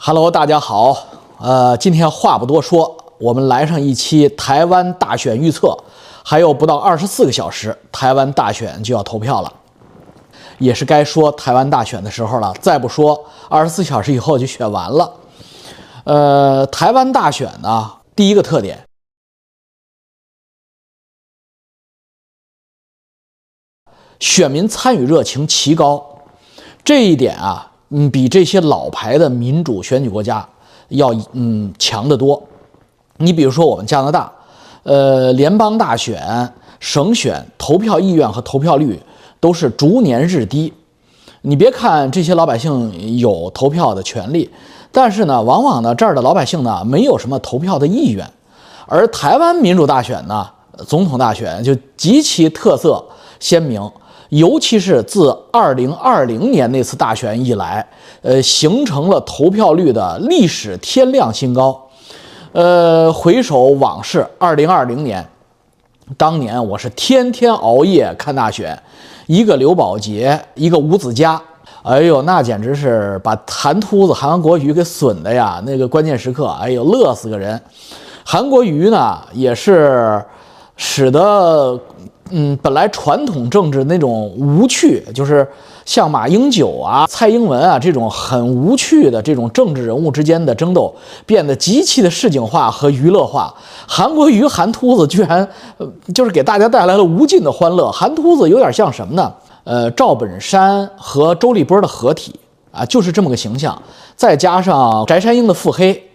Hello，大家好。呃，今天话不多说，我们来上一期台湾大选预测。还有不到二十四个小时，台湾大选就要投票了，也是该说台湾大选的时候了。再不说，二十四小时以后就选完了。呃，台湾大选呢，第一个特点，选民参与热情奇高，这一点啊。嗯，比这些老牌的民主选举国家要嗯强得多。你比如说我们加拿大，呃，联邦大选、省选投票意愿和投票率都是逐年日低。你别看这些老百姓有投票的权利，但是呢，往往呢这儿的老百姓呢没有什么投票的意愿。而台湾民主大选呢，总统大选就极其特色鲜明。尤其是自二零二零年那次大选以来，呃，形成了投票率的历史天量新高。呃，回首往事，二零二零年，当年我是天天熬夜看大选，一个刘宝杰，一个吴子嘉，哎呦，那简直是把韩秃子韩国瑜给损的呀！那个关键时刻，哎呦，乐死个人。韩国瑜呢，也是使得。嗯，本来传统政治那种无趣，就是像马英九啊、蔡英文啊这种很无趣的这种政治人物之间的争斗，变得极其的市井化和娱乐化。韩国瑜、韩秃子居然，呃，就是给大家带来了无尽的欢乐。韩秃子有点像什么呢？呃，赵本山和周立波的合体啊，就是这么个形象，再加上翟山鹰的腹黑。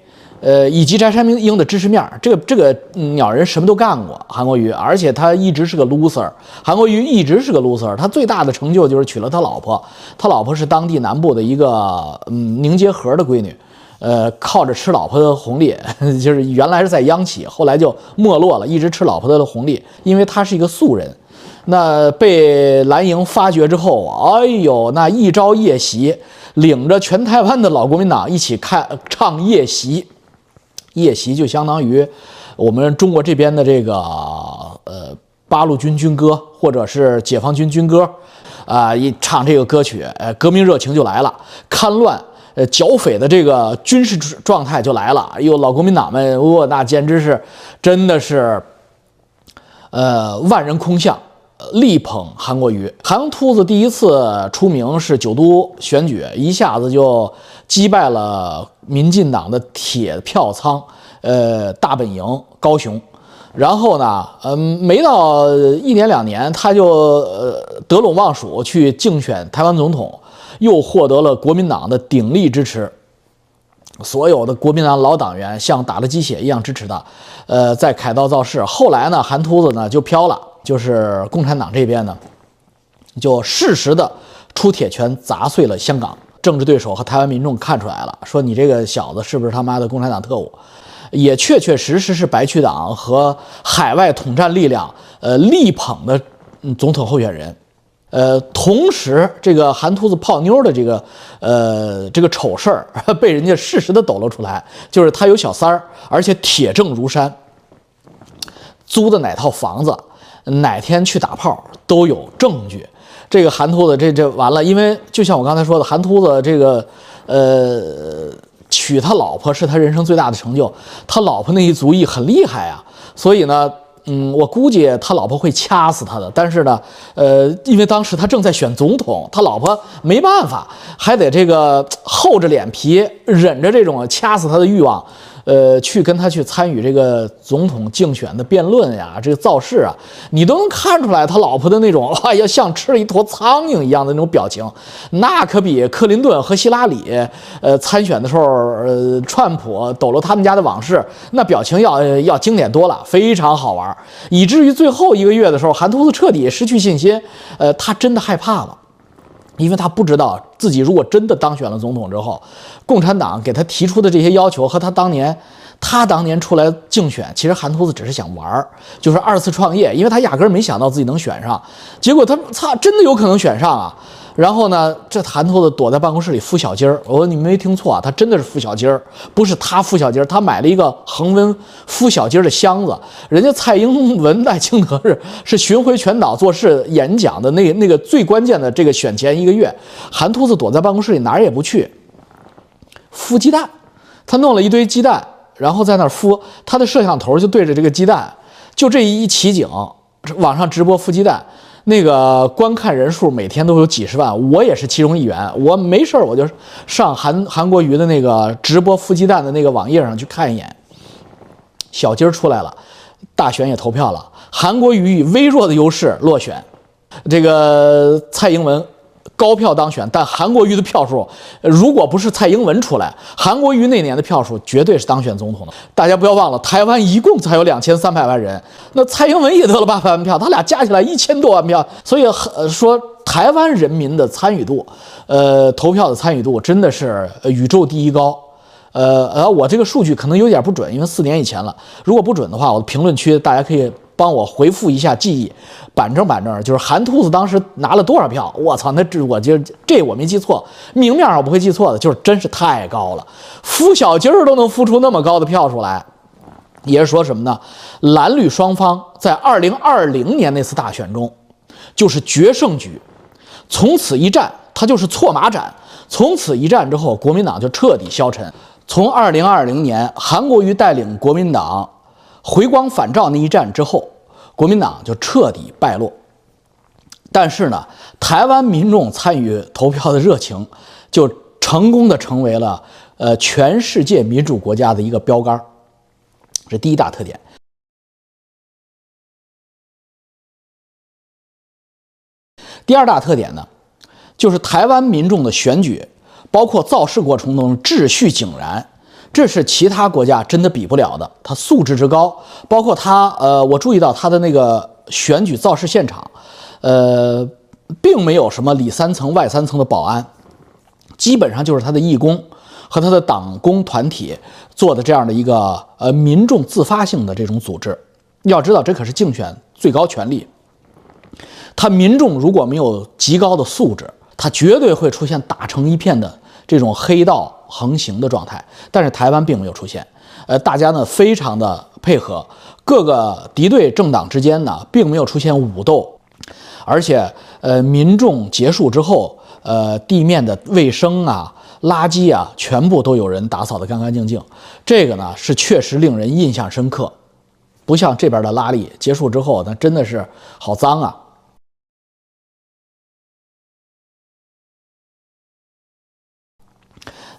呃，以及翟山鹰的知识面，这个这个鸟人什么都干过，韩国瑜，而且他一直是个 loser。韩国瑜一直是个 loser，他最大的成就就是娶了他老婆，他老婆是当地南部的一个嗯凝结核的闺女，呃，靠着吃老婆的红利，就是原来是在央企，后来就没落了，一直吃老婆的红利，因为他是一个素人。那被蓝营发掘之后，哎呦，那一朝夜袭，领着全台湾的老国民党一起看唱夜袭。夜袭就相当于我们中国这边的这个呃八路军军歌，或者是解放军军歌，啊，一唱这个歌曲，呃，革命热情就来了，戡乱呃剿匪的这个军事状态就来了。哎呦，老国民党们，哇，那简直是真的是呃万人空巷，力捧韩国瑜。韩秃子第一次出名是九都选举，一下子就。击败了民进党的铁票仓，呃，大本营高雄，然后呢，嗯，没到一年两年，他就呃得陇望蜀去竞选台湾总统，又获得了国民党的鼎力支持，所有的国民党老党员像打了鸡血一样支持他，呃，在凯道造势。后来呢，韩秃子呢就飘了，就是共产党这边呢，就适时的出铁拳砸碎了香港。政治对手和台湾民众看出来了，说你这个小子是不是他妈的共产党特务？也确确实实是白区党和海外统战力量呃力捧的总统候选人。呃，同时这个韩秃子泡妞的这个呃这个丑事儿 被人家适时的抖露出来，就是他有小三儿，而且铁证如山，租的哪套房子，哪天去打炮都有证据。这个韩秃子，这这完了，因为就像我刚才说的，韩秃子这个，呃，娶他老婆是他人生最大的成就，他老婆那一族裔很厉害啊，所以呢，嗯，我估计他老婆会掐死他的，但是呢，呃，因为当时他正在选总统，他老婆没办法，还得这个厚着脸皮忍着这种掐死他的欲望。呃，去跟他去参与这个总统竞选的辩论呀，这个造势啊，你都能看出来他老婆的那种，哎呀，像吃了一坨苍蝇一样的那种表情，那可比克林顿和希拉里，呃，参选的时候，呃，川普抖了他们家的往事，那表情要要经典多了，非常好玩，以至于最后一个月的时候，韩秃子彻底失去信心，呃，他真的害怕了。因为他不知道自己如果真的当选了总统之后，共产党给他提出的这些要求和他当年，他当年出来竞选，其实韩秃子只是想玩儿，就是二次创业，因为他压根儿没想到自己能选上，结果他操，真的有可能选上啊。然后呢，这韩秃子躲在办公室里孵小鸡儿。我说你没听错啊，他真的是孵小鸡儿，不是他孵小鸡儿，他买了一个恒温孵小鸡儿的箱子。人家蔡英文在清德是是巡回全岛做事演讲的那那个最关键的这个选前一个月，韩秃子躲在办公室里哪儿也不去，孵鸡蛋，他弄了一堆鸡蛋，然后在那儿孵，他的摄像头就对着这个鸡蛋，就这一奇景，网上直播孵鸡蛋。那个观看人数每天都有几十万，我也是其中一员。我没事儿我就上韩韩国瑜的那个直播孵鸡蛋的那个网页上去看一眼。小鸡儿出来了，大选也投票了，韩国瑜以微弱的优势落选，这个蔡英文。高票当选，但韩国瑜的票数，如果不是蔡英文出来，韩国瑜那年的票数绝对是当选总统的。大家不要忘了，台湾一共才有两千三百万人，那蔡英文也得了八百万票，他俩加起来一千多万票，所以说台湾人民的参与度，呃，投票的参与度真的是宇宙第一高。呃呃，我这个数据可能有点不准，因为四年以前了。如果不准的话，我的评论区大家可以。帮我回复一下记忆，板正板正，就是韩秃子当时拿了多少票？我操，那这我就这我没记错，明面上我不会记错的，就是真是太高了，孵小鸡儿都能孵出那么高的票数来，也是说什么呢？蓝绿双方在二零二零年那次大选中，就是决胜局，从此一战，它就是错马斩，从此一战之后，国民党就彻底消沉。从二零二零年韩国瑜带领国民党。回光返照那一战之后，国民党就彻底败落。但是呢，台湾民众参与投票的热情，就成功的成为了呃全世界民主国家的一个标杆。这第一大特点。第二大特点呢，就是台湾民众的选举，包括造势过程中秩序井然。这是其他国家真的比不了的，他素质之高，包括他，呃，我注意到他的那个选举造势现场，呃，并没有什么里三层外三层的保安，基本上就是他的义工和他的党工团体做的这样的一个呃民众自发性的这种组织。要知道，这可是竞选最高权力，他民众如果没有极高的素质，他绝对会出现打成一片的这种黑道。横行的状态，但是台湾并没有出现。呃，大家呢非常的配合，各个敌对政党之间呢并没有出现武斗，而且呃民众结束之后，呃地面的卫生啊、垃圾啊，全部都有人打扫得干干净净。这个呢是确实令人印象深刻，不像这边的拉力结束之后，那真的是好脏啊。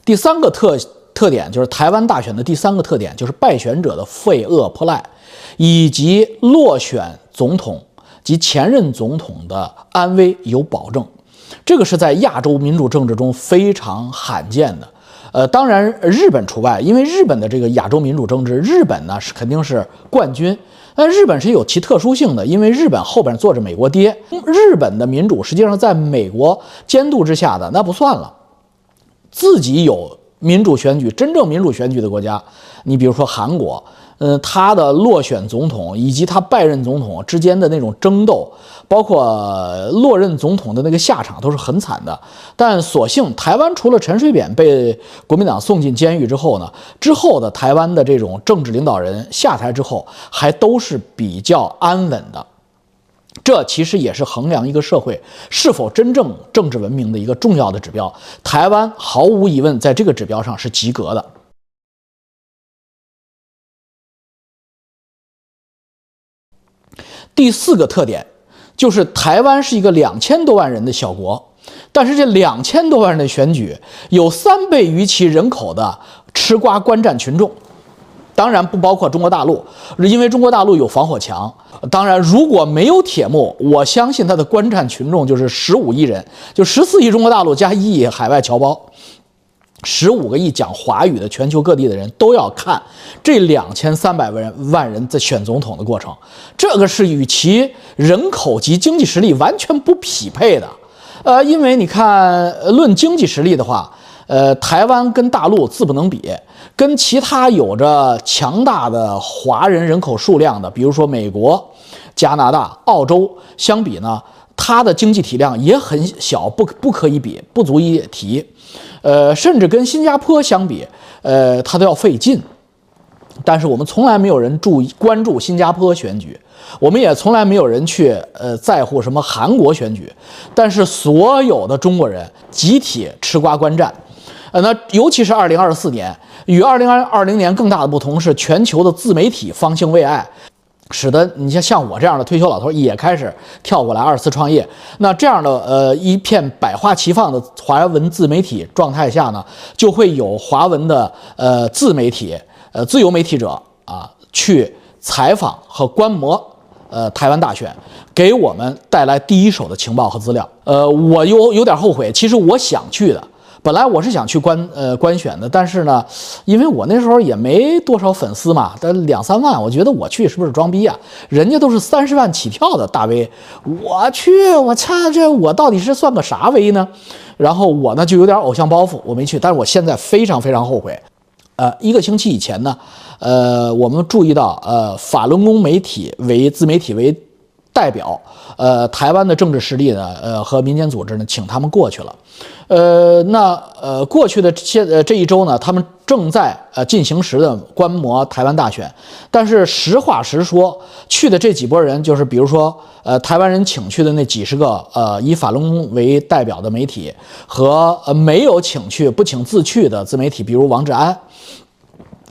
第三个特特点就是台湾大选的第三个特点，就是败选者的废恶破赖，以及落选总统及前任总统的安危有保证。这个是在亚洲民主政治中非常罕见的。呃，当然日本除外，因为日本的这个亚洲民主政治，日本呢是肯定是冠军。但日本是有其特殊性的，因为日本后边坐着美国爹，日本的民主实际上在美国监督之下的，那不算了。自己有民主选举、真正民主选举的国家，你比如说韩国，嗯，他的落选总统以及他拜任总统之间的那种争斗，包括落任总统的那个下场都是很惨的。但所幸台湾除了陈水扁被国民党送进监狱之后呢，之后的台湾的这种政治领导人下台之后，还都是比较安稳的。这其实也是衡量一个社会是否真正政治文明的一个重要的指标。台湾毫无疑问在这个指标上是及格的。第四个特点就是台湾是一个两千多万人的小国，但是这两千多万人的选举有三倍于其人口的吃瓜观战群众。当然不包括中国大陆，因为中国大陆有防火墙。当然，如果没有铁幕，我相信他的观战群众就是十五亿人，就十四亿中国大陆加一亿海外侨胞，十五个亿讲华语的全球各地的人都要看这两千三百万人万人在选总统的过程。这个是与其人口及经济实力完全不匹配的。呃，因为你看，论经济实力的话。呃，台湾跟大陆自不能比，跟其他有着强大的华人人口数量的，比如说美国、加拿大、澳洲相比呢，它的经济体量也很小，不不可以比，不足以提。呃，甚至跟新加坡相比，呃，它都要费劲。但是我们从来没有人注意关注新加坡选举，我们也从来没有人去呃在乎什么韩国选举。但是所有的中国人集体吃瓜观战。呃，那尤其是二零二四年，与二零二二零年更大的不同是，全球的自媒体方兴未艾。使得你像像我这样的退休老头也开始跳过来二次创业。那这样的呃一片百花齐放的华文自媒体状态下呢，就会有华文的呃自媒体呃自由媒体者啊去采访和观摩呃台湾大选，给我们带来第一手的情报和资料。呃，我有有点后悔，其实我想去的。本来我是想去观呃观选的，但是呢，因为我那时候也没多少粉丝嘛，但两三万，我觉得我去是不是装逼啊？人家都是三十万起跳的大 V，我去，我擦，这我到底是算个啥 V 呢？然后我呢就有点偶像包袱，我没去。但是我现在非常非常后悔。呃，一个星期以前呢，呃，我们注意到，呃，法轮功媒体为自媒体为。代表，呃，台湾的政治势力呢，呃，和民间组织呢，请他们过去了，呃，那呃，过去的这呃这一周呢，他们正在呃进行时的观摩台湾大选，但是实话实说，去的这几波人，就是比如说，呃，台湾人请去的那几十个，呃，以法轮功为代表的媒体，和呃没有请去不请自去的自媒体，比如王志安。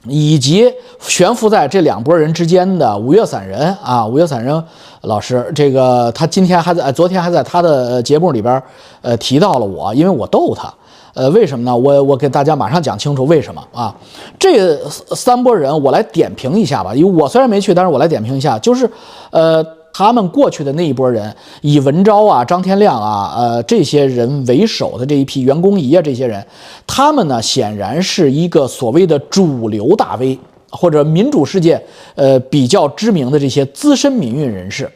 以及悬浮在这两拨人之间的五岳散人啊，五岳散人老师，这个他今天还在，昨天还在他的节目里边，呃，提到了我，因为我逗他，呃，为什么呢？我我给大家马上讲清楚为什么啊？这三拨人我来点评一下吧，因为我虽然没去，但是我来点评一下，就是，呃。他们过去的那一波人，以文昭啊、张天亮啊、呃这些人为首的这一批员工仪啊这些人，他们呢显然是一个所谓的主流大 V 或者民主世界呃比较知名的这些资深民运人士。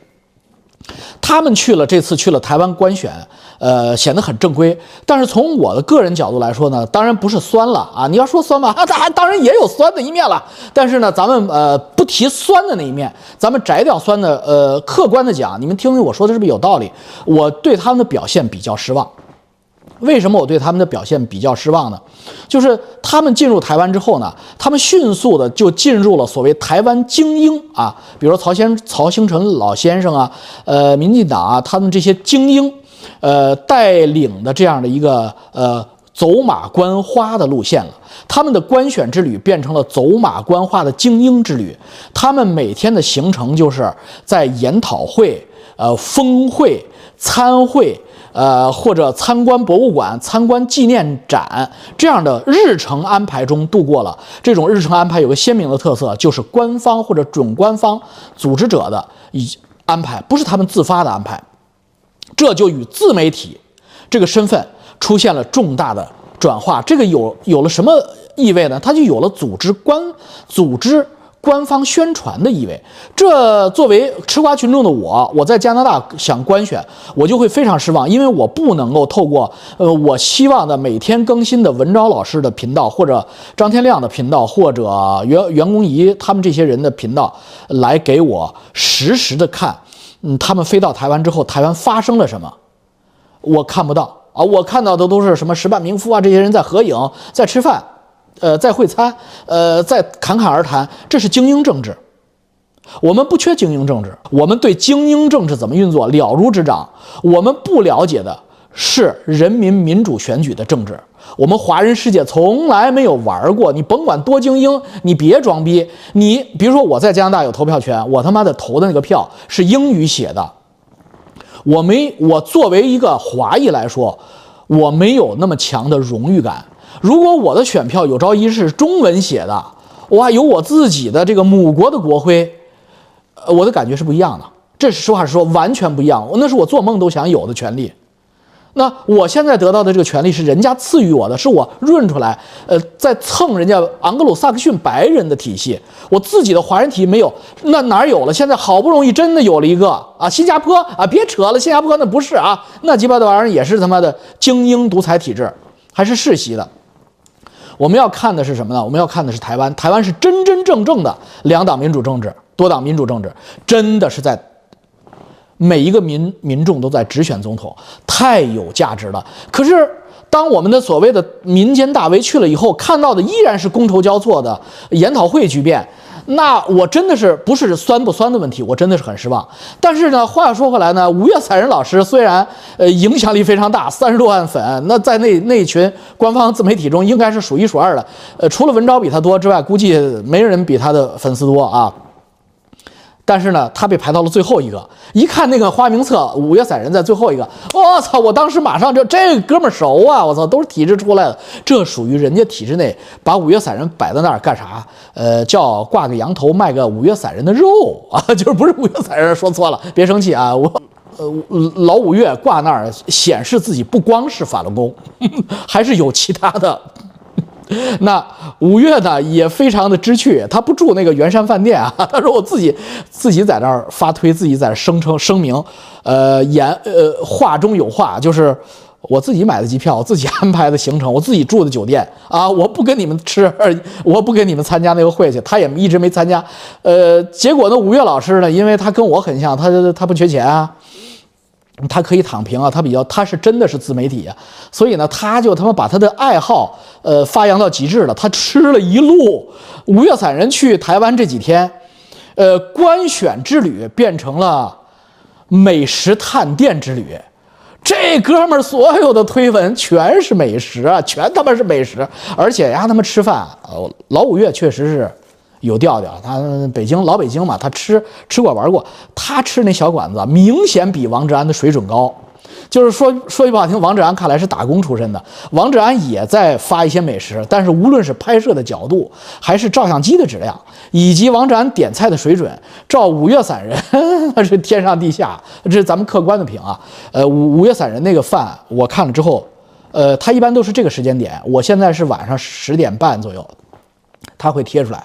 他们去了这次去了台湾官选，呃，显得很正规。但是从我的个人角度来说呢，当然不是酸了啊！你要说酸吧，啊，当然当然也有酸的一面了。但是呢，咱们呃不提酸的那一面，咱们摘掉酸的，呃，客观的讲，你们听听我说的是不是有道理？我对他们的表现比较失望。为什么我对他们的表现比较失望呢？就是他们进入台湾之后呢，他们迅速的就进入了所谓台湾精英啊，比如曹先曹兴诚老先生啊，呃，民进党啊，他们这些精英，呃，带领的这样的一个呃走马观花的路线了。他们的官选之旅变成了走马观花的精英之旅。他们每天的行程就是在研讨会、呃峰会、参会。呃，或者参观博物馆、参观纪念展这样的日程安排中度过了。这种日程安排有个鲜明的特色，就是官方或者准官方组织者的一安排，不是他们自发的安排。这就与自媒体这个身份出现了重大的转化。这个有有了什么意味呢？它就有了组织官组织。官方宣传的意味，这作为吃瓜群众的我，我在加拿大想观选，我就会非常失望，因为我不能够透过呃我希望的每天更新的文昭老师的频道，或者张天亮的频道，或者袁袁公仪他们这些人的频道来给我实时的看，嗯，他们飞到台湾之后，台湾发生了什么，我看不到啊，我看到的都是什么石板民夫啊这些人在合影，在吃饭。呃，在会餐，呃，在侃侃而谈，这是精英政治。我们不缺精英政治，我们对精英政治怎么运作了如指掌。我们不了解的是人民民主选举的政治。我们华人世界从来没有玩过。你甭管多精英，你别装逼。你比如说，我在加拿大有投票权，我他妈的投的那个票是英语写的。我没，我作为一个华裔来说，我没有那么强的荣誉感。如果我的选票有朝一日是中文写的，哇，有我自己的这个母国的国徽，呃，我的感觉是不一样的。这是实话实说，完全不一样。那是我做梦都想有的权利。那我现在得到的这个权利是人家赐予我的，是我润出来，呃，在蹭人家昂格鲁萨克逊白人的体系，我自己的华人体系没有，那哪儿有了？现在好不容易真的有了一个啊，新加坡啊，别扯了，新加坡那不是啊，那鸡巴的玩意儿也是他妈的精英独裁体制，还是世袭的。我们要看的是什么呢？我们要看的是台湾。台湾是真真正正的两党民主政治、多党民主政治，真的是在每一个民民众都在直选总统，太有价值了。可是，当我们的所谓的民间大 V 去了以后，看到的依然是觥筹交错的研讨会巨变。那我真的是不是酸不酸的问题，我真的是很失望。但是呢，话又说回来呢，五月彩人老师虽然呃影响力非常大，三十多万粉，那在那那群官方自媒体中应该是数一数二的。呃，除了文昭比他多之外，估计没人比他的粉丝多啊。但是呢，他被排到了最后一个。一看那个花名册，五月散人在最后一个，我操！我当时马上就这哥们熟啊！我操，都是体制出来的，这属于人家体制内把五月散人摆在那儿干啥？呃，叫挂个羊头卖个五月散人的肉 啊，就是不是五月散人说错了，别生气啊！我呃老五月挂那儿显示自己不光是法轮功，还是有其他的。那五月呢也非常的知趣，他不住那个圆山饭店啊，他说我自己自己在那儿发推，自己在那声称声明，呃言呃话中有话，就是我自己买的机票，我自己 安排的行程，我自己住的酒店啊，我不跟你们吃，我不跟你们参加那个会去，他也一直没参加，呃，结果呢，五月老师呢，因为他跟我很像，他他不缺钱啊。他可以躺平啊，他比较，他是真的是自媒体啊，所以呢，他就他妈把他的爱好，呃，发扬到极致了。他吃了一路五月散人去台湾这几天，呃，官选之旅变成了美食探店之旅。这哥们儿所有的推文全是美食啊，全他妈是美食，而且呀，他妈吃饭，老五月确实是。有调调，他北京老北京嘛，他吃吃过玩过，他吃那小馆子明显比王志安的水准高。就是说说句不好听，王志安看来是打工出身的，王志安也在发一些美食，但是无论是拍摄的角度，还是照相机的质量，以及王志安点菜的水准，照五月散人那是天上地下，这是咱们客观的评啊。呃，五五月散人那个饭我看了之后，呃，他一般都是这个时间点，我现在是晚上十点半左右，他会贴出来。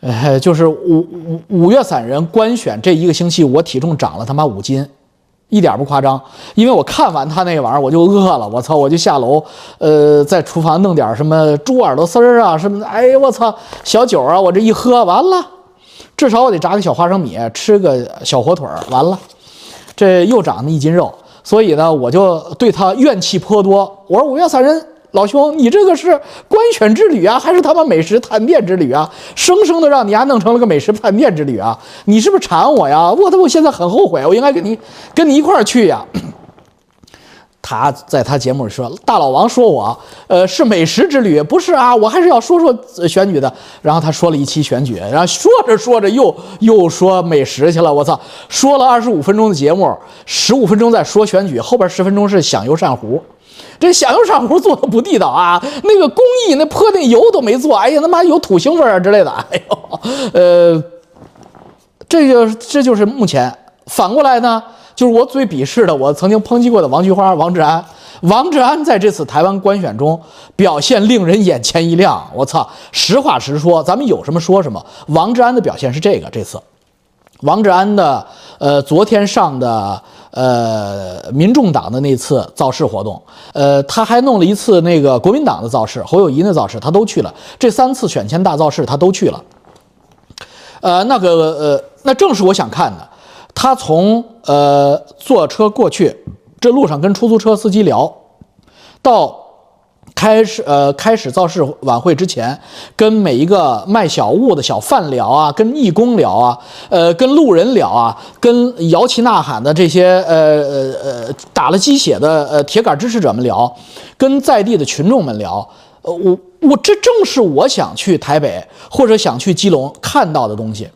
呃，就是五五五月散人官选这一个星期，我体重涨了他妈五斤，一点不夸张。因为我看完他那玩意儿，我就饿了，我操，我就下楼，呃，在厨房弄点什么猪耳朵丝儿啊什么。哎，我操，小酒啊，我这一喝完了，至少我得炸个小花生米，吃个小火腿儿，完了，这又长了一斤肉。所以呢，我就对他怨气颇多。我说五月散人。老兄，你这个是官选之旅啊，还是他妈美食探店之旅啊？生生的让你丫弄成了个美食探店之旅啊！你是不是馋我呀？我他我现在很后悔，我应该跟你跟你一块儿去呀。他在他节目里说，大老王说我，呃，是美食之旅，不是啊，我还是要说说选举的。然后他说了一期选举，然后说着说着又又说美食去了。我操，说了二十五分钟的节目，十五分钟在说选举，后边十分钟是响油鳝糊。这响油上壶做的不地道啊！那个工艺，那泼那油都没做，哎呀，他妈有土腥味儿之类的，哎呦，呃，这就这就是目前。反过来呢，就是我最鄙视的，我曾经抨击过的王菊花、王志安。王志安在这次台湾官选中表现令人眼前一亮。我操，实话实说，咱们有什么说什么。王志安的表现是这个，这次，王志安的呃，昨天上的。呃，民众党的那次造势活动，呃，他还弄了一次那个国民党的造势，侯友谊的造势，他都去了。这三次选前大造势，他都去了。呃，那个呃，那正是我想看的。他从呃坐车过去，这路上跟出租车司机聊，到。开始呃，开始造势晚会之前，跟每一个卖小物的小贩聊啊，跟义工聊啊，呃，跟路人聊啊，跟摇旗呐喊的这些呃呃呃打了鸡血的呃铁杆支持者们聊，跟在地的群众们聊，呃，我我这正是我想去台北或者想去基隆看到的东西。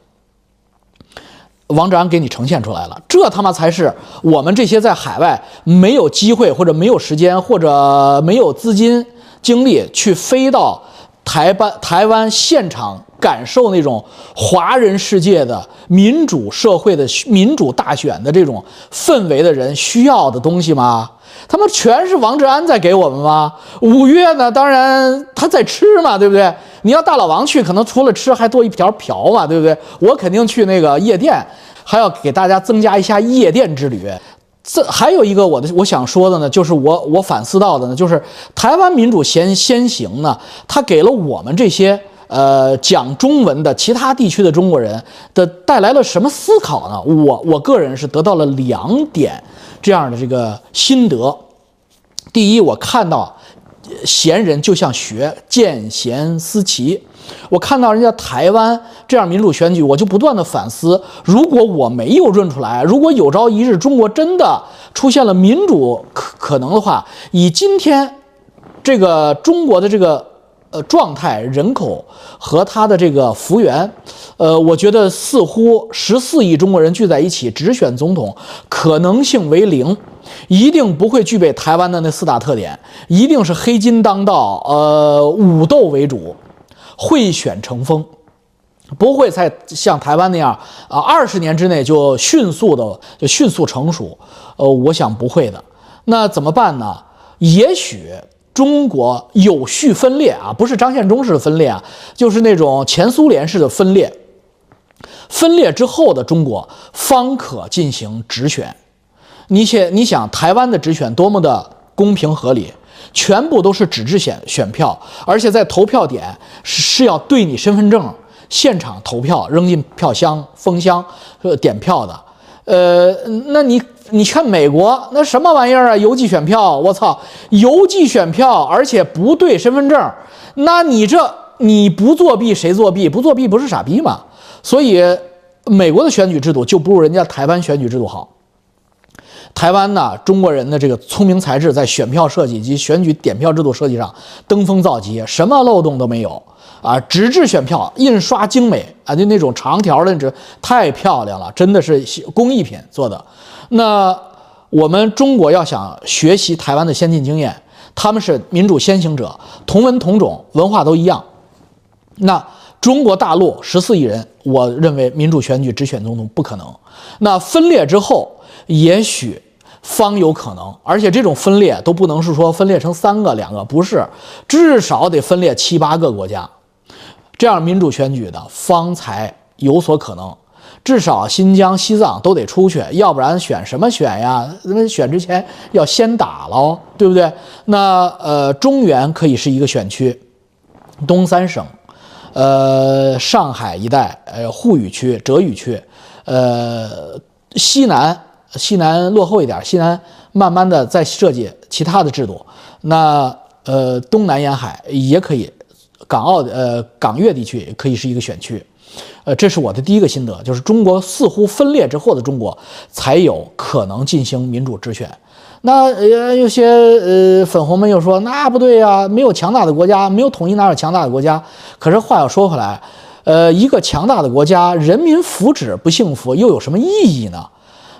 王志安给你呈现出来了，这他妈才是我们这些在海外没有机会或者没有时间或者没有资金精力去飞到台湾台湾现场感受那种华人世界的民主社会的民主大选的这种氛围的人需要的东西吗？他们全是王志安在给我们吗？五月呢？当然他在吃嘛，对不对？你要大老王去，可能除了吃还多一条嫖嘛，对不对？我肯定去那个夜店，还要给大家增加一下夜店之旅。这还有一个我的我想说的呢，就是我我反思到的呢，就是台湾民主先先行呢，它给了我们这些呃讲中文的其他地区的中国人的带来了什么思考呢？我我个人是得到了两点。这样的这个心得，第一，我看到贤人就像学，见贤思齐。我看到人家台湾这样民主选举，我就不断的反思：如果我没有认出来，如果有朝一日中国真的出现了民主可可能的话，以今天这个中国的这个呃状态、人口和它的这个幅员，呃，我觉得似乎十四亿中国人聚在一起直选总统可能性为零，一定不会具备台湾的那四大特点，一定是黑金当道，呃，武斗为主。会选成风，不会再像台湾那样啊，二十年之内就迅速的就迅速成熟。呃，我想不会的。那怎么办呢？也许中国有序分裂啊，不是张献忠式的分裂啊，就是那种前苏联式的分裂。分裂之后的中国方可进行直选。你且你想，台湾的直选多么的公平合理。全部都是纸质选选票，而且在投票点是是要对你身份证现场投票，扔进票箱封箱，呃点票的。呃，那你你看美国那什么玩意儿啊？邮寄选票，我操，邮寄选票，而且不对身份证，那你这你不作弊谁作弊？不作弊不是傻逼吗？所以美国的选举制度就不如人家台湾选举制度好。台湾呢，中国人的这个聪明才智在选票设计及选举点票制度设计上登峰造极，什么漏洞都没有啊！纸质选票印刷精美啊，就那种长条的纸太漂亮了，真的是工艺品做的。那我们中国要想学习台湾的先进经验，他们是民主先行者，同文同种，文化都一样。那中国大陆十四亿人，我认为民主选举只选总统不可能。那分裂之后。也许方有可能，而且这种分裂都不能是说分裂成三个、两个，不是，至少得分裂七八个国家，这样民主选举的方才有所可能。至少新疆、西藏都得出去，要不然选什么选呀？那选之前要先打喽，对不对？那呃，中原可以是一个选区，东三省，呃，上海一带，呃，沪语区、浙语区，呃，西南。西南落后一点，西南慢慢的在设计其他的制度。那呃，东南沿海也可以，港澳呃港粤地区也可以是一个选区。呃，这是我的第一个心得，就是中国似乎分裂之后的中国才有可能进行民主直选。那呃有些呃粉红们又说那不对呀，没有强大的国家，没有统一哪有强大的国家？可是话要说回来，呃，一个强大的国家，人民福祉不幸福又有什么意义呢？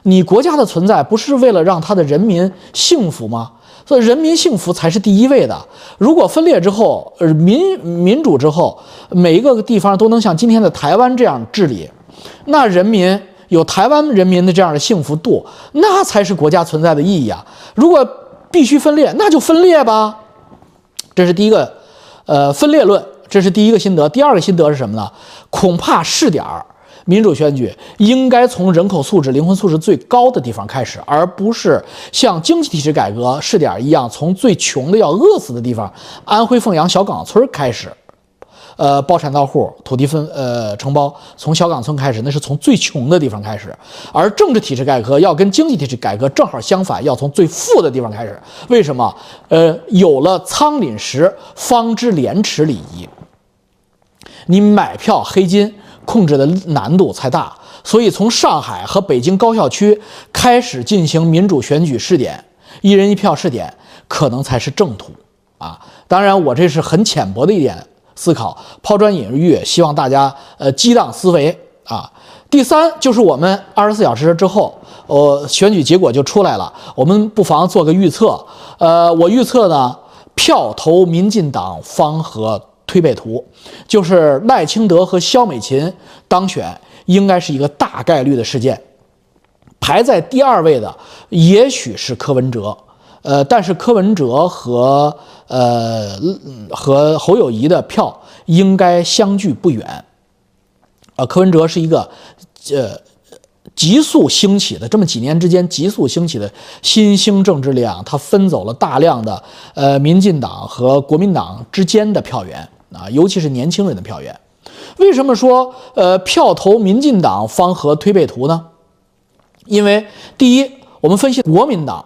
你国家的存在不是为了让他的人民幸福吗？所以人民幸福才是第一位的。如果分裂之后，呃，民民主之后，每一个地方都能像今天的台湾这样治理，那人民有台湾人民的这样的幸福度，那才是国家存在的意义啊！如果必须分裂，那就分裂吧。这是第一个，呃，分裂论，这是第一个心得。第二个心得是什么呢？恐怕是点儿。民主选举应该从人口素质、灵魂素质最高的地方开始，而不是像经济体制改革试点一样，从最穷的要饿死的地方——安徽凤阳小岗村开始。呃，包产到户、土地分呃承包，从小岗村开始，那是从最穷的地方开始。而政治体制改革要跟经济体制改革正好相反，要从最富的地方开始。为什么？呃，有了仓廪实，方知廉耻礼仪。你买票黑金。控制的难度才大，所以从上海和北京高校区开始进行民主选举试点，一人一票试点可能才是正途啊！当然，我这是很浅薄的一点思考，抛砖引玉，希望大家呃激荡思维啊。第三就是我们二十四小时之后，呃，选举结果就出来了，我们不妨做个预测。呃，我预测呢，票投民进党方和。推背图就是赖清德和萧美琴当选，应该是一个大概率的事件。排在第二位的也许是柯文哲，呃，但是柯文哲和呃和侯友谊的票应该相距不远。呃，柯文哲是一个呃急速兴起的，这么几年之间急速兴起的新兴政治力量，他分走了大量的呃民进党和国民党之间的票源。啊，尤其是年轻人的票源，为什么说呃票投民进党方和推背图呢？因为第一，我们分析国民党，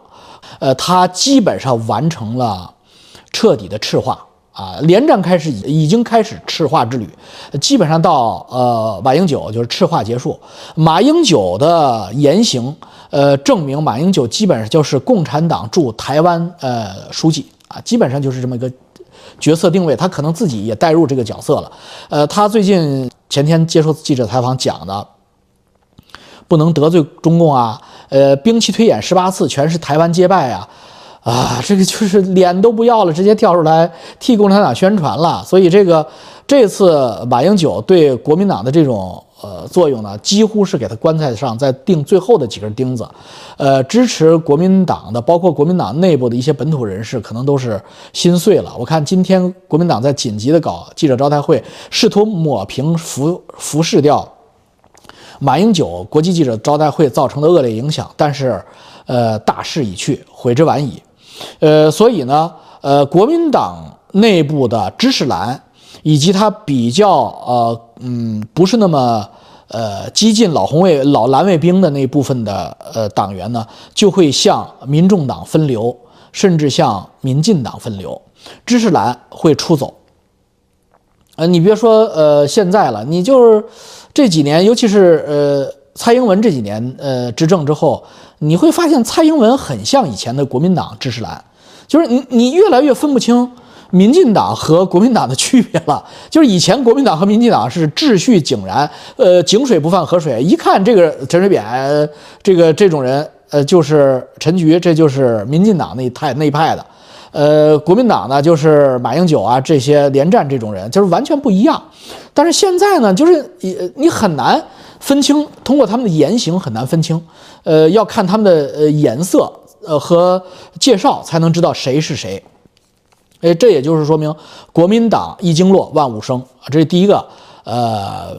呃，他基本上完成了彻底的赤化啊，连战开始已经开始赤化之旅，基本上到呃马英九就是赤化结束。马英九的言行，呃，证明马英九基本上就是共产党驻台湾呃书记啊，基本上就是这么一个角色定位。他可能自己也带入这个角色了。呃，他最近前天接受记者采访讲的，不能得罪中共啊，呃，兵棋推演十八次全是台湾接拜啊。啊，这个就是脸都不要了，直接跳出来替共产党宣传了。所以这个这次马英九对国民党的这种呃作用呢，几乎是给他棺材上再钉最后的几根钉子。呃，支持国民党的，包括国民党内部的一些本土人士，可能都是心碎了。我看今天国民党在紧急的搞记者招待会，试图抹平、服服饰掉马英九国际记者招待会造成的恶劣影响，但是呃，大势已去，悔之晚矣。呃，所以呢，呃，国民党内部的知识蓝，以及他比较呃，嗯，不是那么呃激进老红卫老蓝卫兵的那部分的呃党员呢，就会向民众党分流，甚至向民进党分流，知识蓝会出走。呃，你别说呃现在了，你就是这几年，尤其是呃蔡英文这几年呃执政之后。你会发现蔡英文很像以前的国民党知识蓝，就是你你越来越分不清民进党和国民党的区别了。就是以前国民党和民进党是秩序井然，呃，井水不犯河水，一看这个陈水扁，这个这种人，呃，就是陈菊，这就是民进党那派那派的，呃，国民党呢就是马英九啊这些连战这种人，就是完全不一样。但是现在呢，就是你你很难。分清，通过他们的言行很难分清，呃，要看他们的呃颜色，呃和介绍才能知道谁是谁。哎，这也就是说明国民党一经落万物生啊，这是第一个，呃，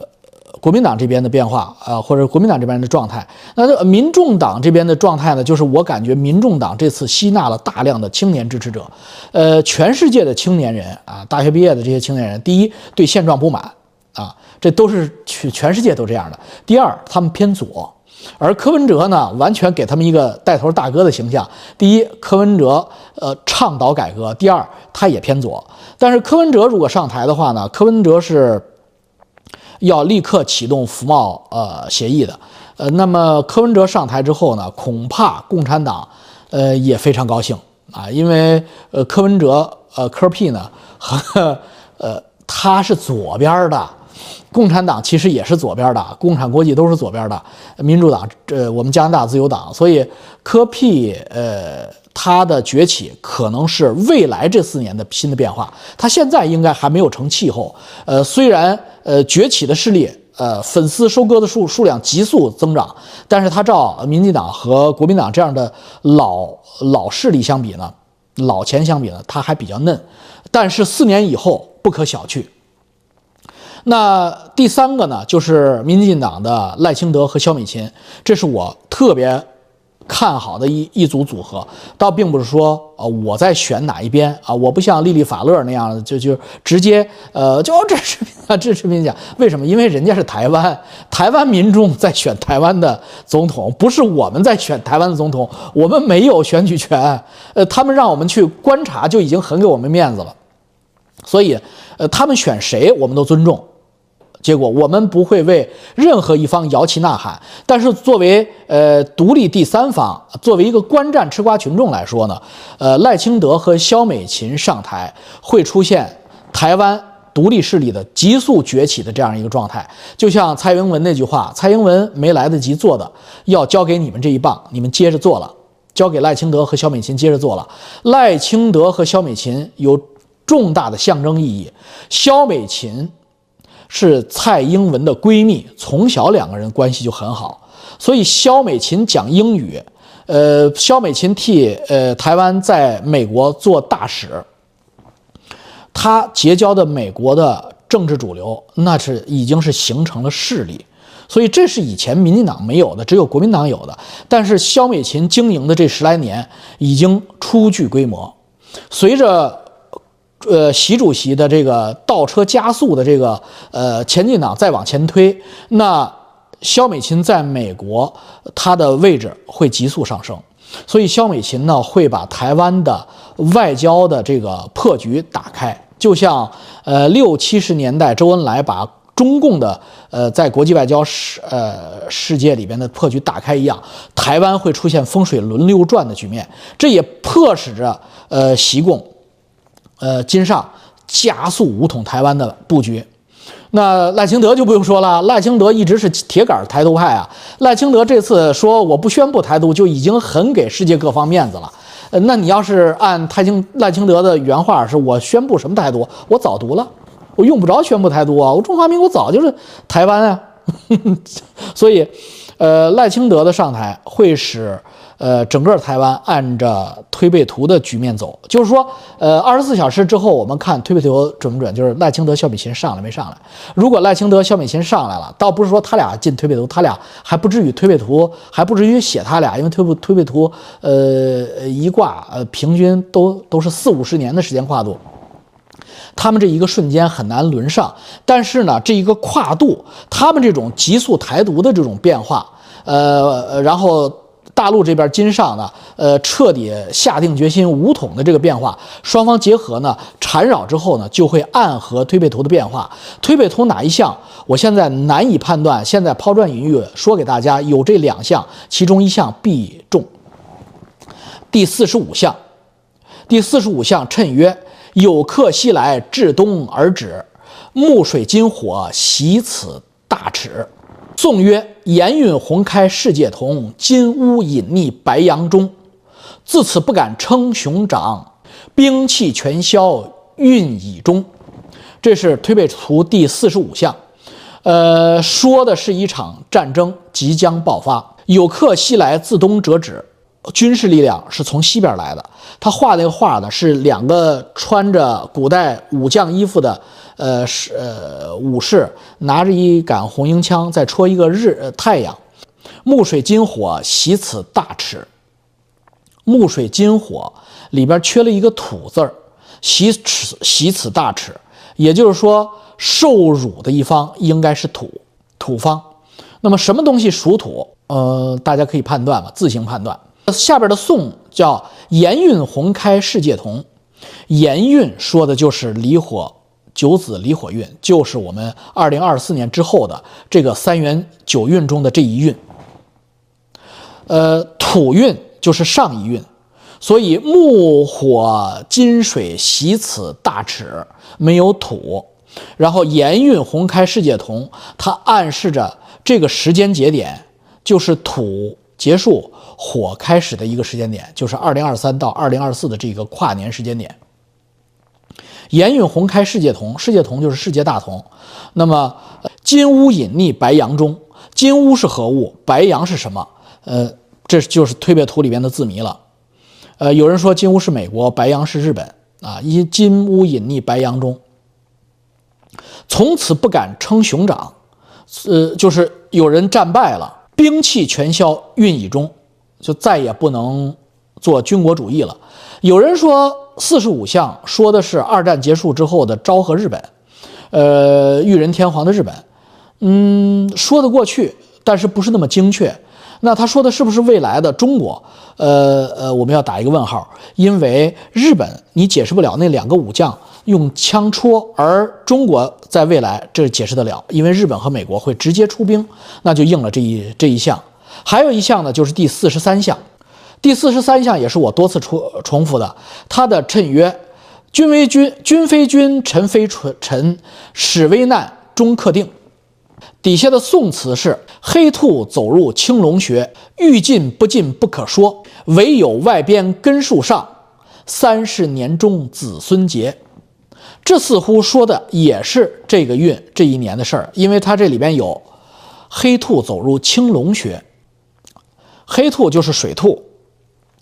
国民党这边的变化啊，或者国民党这边的状态。那民众党这边的状态呢，就是我感觉民众党这次吸纳了大量的青年支持者，呃，全世界的青年人啊，大学毕业的这些青年人，第一对现状不满。啊，这都是全全世界都这样的。第二，他们偏左，而柯文哲呢，完全给他们一个带头大哥的形象。第一，柯文哲呃倡导改革；第二，他也偏左。但是柯文哲如果上台的话呢，柯文哲是要立刻启动服贸呃协议的。呃，那么柯文哲上台之后呢，恐怕共产党呃也非常高兴啊，因为呃柯文哲呃柯 P 呢和 呃他是左边的。共产党其实也是左边的，共产国际都是左边的，民主党，这我们加拿大自由党，所以科 P 呃，他的崛起可能是未来这四年的新的变化，他现在应该还没有成气候。呃，虽然呃崛起的势力，呃粉丝收割的数数量急速增长，但是他照民进党和国民党这样的老老势力相比呢，老钱相比呢，他还比较嫩，但是四年以后不可小觑。那第三个呢，就是民进党的赖清德和萧美琴，这是我特别看好的一一组组合。倒并不是说呃我在选哪一边啊，我不像莉莉法勒那样就就直接呃就支持支持民进党。为什么？因为人家是台湾，台湾民众在选台湾的总统，不是我们在选台湾的总统，我们没有选举权。呃，他们让我们去观察，就已经很给我们面子了。所以，呃，他们选谁，我们都尊重。结果我们不会为任何一方摇旗呐喊，但是作为呃独立第三方，作为一个观战吃瓜群众来说呢，呃赖清德和萧美琴上台会出现台湾独立势力的急速崛起的这样一个状态。就像蔡英文那句话，蔡英文没来得及做的，要交给你们这一棒，你们接着做了，交给赖清德和萧美琴接着做了。赖清德和萧美琴有重大的象征意义，萧美琴。是蔡英文的闺蜜，从小两个人关系就很好，所以肖美琴讲英语，呃，肖美琴替呃台湾在美国做大使，她结交的美国的政治主流，那是已经是形成了势力，所以这是以前民进党没有的，只有国民党有的。但是肖美琴经营的这十来年已经初具规模，随着。呃，习主席的这个倒车加速的这个呃，前进党再往前推，那肖美琴在美国她的位置会急速上升。所以肖美琴呢会把台湾的外交的这个破局打开，就像呃六七十年代周恩来把中共的呃在国际外交世呃世界里边的破局打开一样，台湾会出现风水轮流转的局面，这也迫使着呃习共，呃金上加速武统台湾的布局。那赖清德就不用说了，赖清德一直是铁杆台独派啊。赖清德这次说我不宣布台独，就已经很给世界各方面子了。呃，那你要是按台清赖清德的原话，是我宣布什么台独？我早读了，我用不着宣布台独啊，我中华民国早就是台湾啊。所以，呃，赖清德的上台会使。呃，整个台湾按着推背图的局面走，就是说，呃，二十四小时之后，我们看推背图准不准？就是赖清德、肖美琴上来没上来？如果赖清德、肖美琴上来了，倒不是说他俩进推背图，他俩还不至于推背图，还不至于写他俩，因为推不推背图，呃，一卦呃，平均都都是四五十年的时间跨度，他们这一个瞬间很难轮上。但是呢，这一个跨度，他们这种急速台独的这种变化，呃，然后。大陆这边金上呢，呃，彻底下定决心武统的这个变化，双方结合呢，缠绕之后呢，就会暗合推背图的变化。推背图哪一项，我现在难以判断。现在抛砖引玉，说给大家，有这两项，其中一项必中。第四十五项，第四十五项谶曰：有客西来，至东而止，木水金火，袭此大耻。宋曰：“颜允红开世界同，金乌隐匿白杨中。自此不敢称雄长，兵器全消运已中。”这是推背图第四十五项，呃，说的是一场战争即将爆发。有客西来，自东折止，军事力量是从西边来的。他画那个画呢，是两个穿着古代武将衣服的。呃，是呃，武士拿着一杆红缨枪在戳一个日呃太阳，木水金火袭此大耻。木水金火里边缺了一个土字儿，袭此袭此大耻，也就是说，受辱的一方应该是土土方。那么什么东西属土？呃，大家可以判断吧，自行判断。下边的宋叫盐运红开世界同，盐运说的就是离火。九子离火运就是我们二零二四年之后的这个三元九运中的这一运，呃，土运就是上一运，所以木火金水喜此大尺，没有土，然后盐运红开世界同，它暗示着这个时间节点就是土结束，火开始的一个时间点，就是二零二三到二零二四的这个跨年时间点。严允红开世界同，世界同就是世界大同。那么金乌隐匿白羊中，金乌是何物？白羊是什么？呃，这就是推背图里边的字谜了。呃，有人说金乌是美国，白羊是日本啊。因金乌隐匿白羊中，从此不敢称雄长。呃，就是有人战败了，兵器全消运已中，就再也不能做军国主义了。有人说。四十五项说的是二战结束之后的昭和日本，呃，裕仁天皇的日本，嗯，说得过去，但是不是那么精确。那他说的是不是未来的中国？呃呃，我们要打一个问号，因为日本你解释不了那两个武将用枪戳，而中国在未来这解释得了，因为日本和美国会直接出兵，那就应了这一这一项。还有一项呢，就是第四十三项。第四十三项也是我多次重重复的，他的谶曰：“君为君，君非君，臣非臣，臣始危难，终克定。”底下的宋词是：“黑兔走入青龙穴，欲进不进不可说，唯有外边根树上，三十年中子孙结。”这似乎说的也是这个运这一年的事儿，因为它这里边有黑兔走入青龙穴，黑兔就是水兔。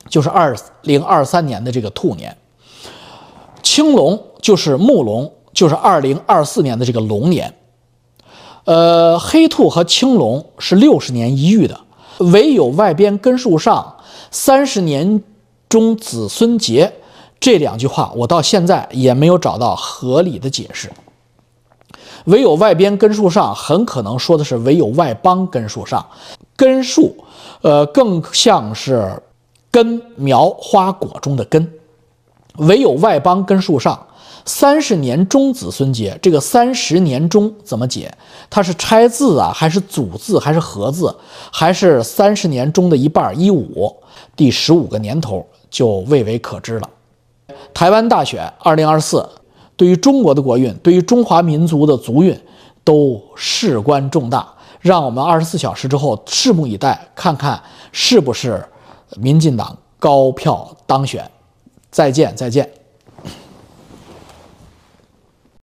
就是二零二三年的这个兔年，青龙就是木龙，就是二零二四年的这个龙年。呃，黑兔和青龙是六十年一遇的，唯有外边根树上，三十年中子孙结。这两句话我到现在也没有找到合理的解释。唯有外边根树上，很可能说的是唯有外邦根树上，根树，呃，更像是。根苗花果中的根，唯有外邦根树上。三十年中子孙节，这个三十年中怎么解？它是拆字啊，还是组字，还是合字，还是三十年中的一半一五？第十五个年头就未为可知了。台湾大选二零二四，对于中国的国运，对于中华民族的族运，都事关重大。让我们二十四小时之后拭目以待，看看是不是民进党高票当选。再见，再见。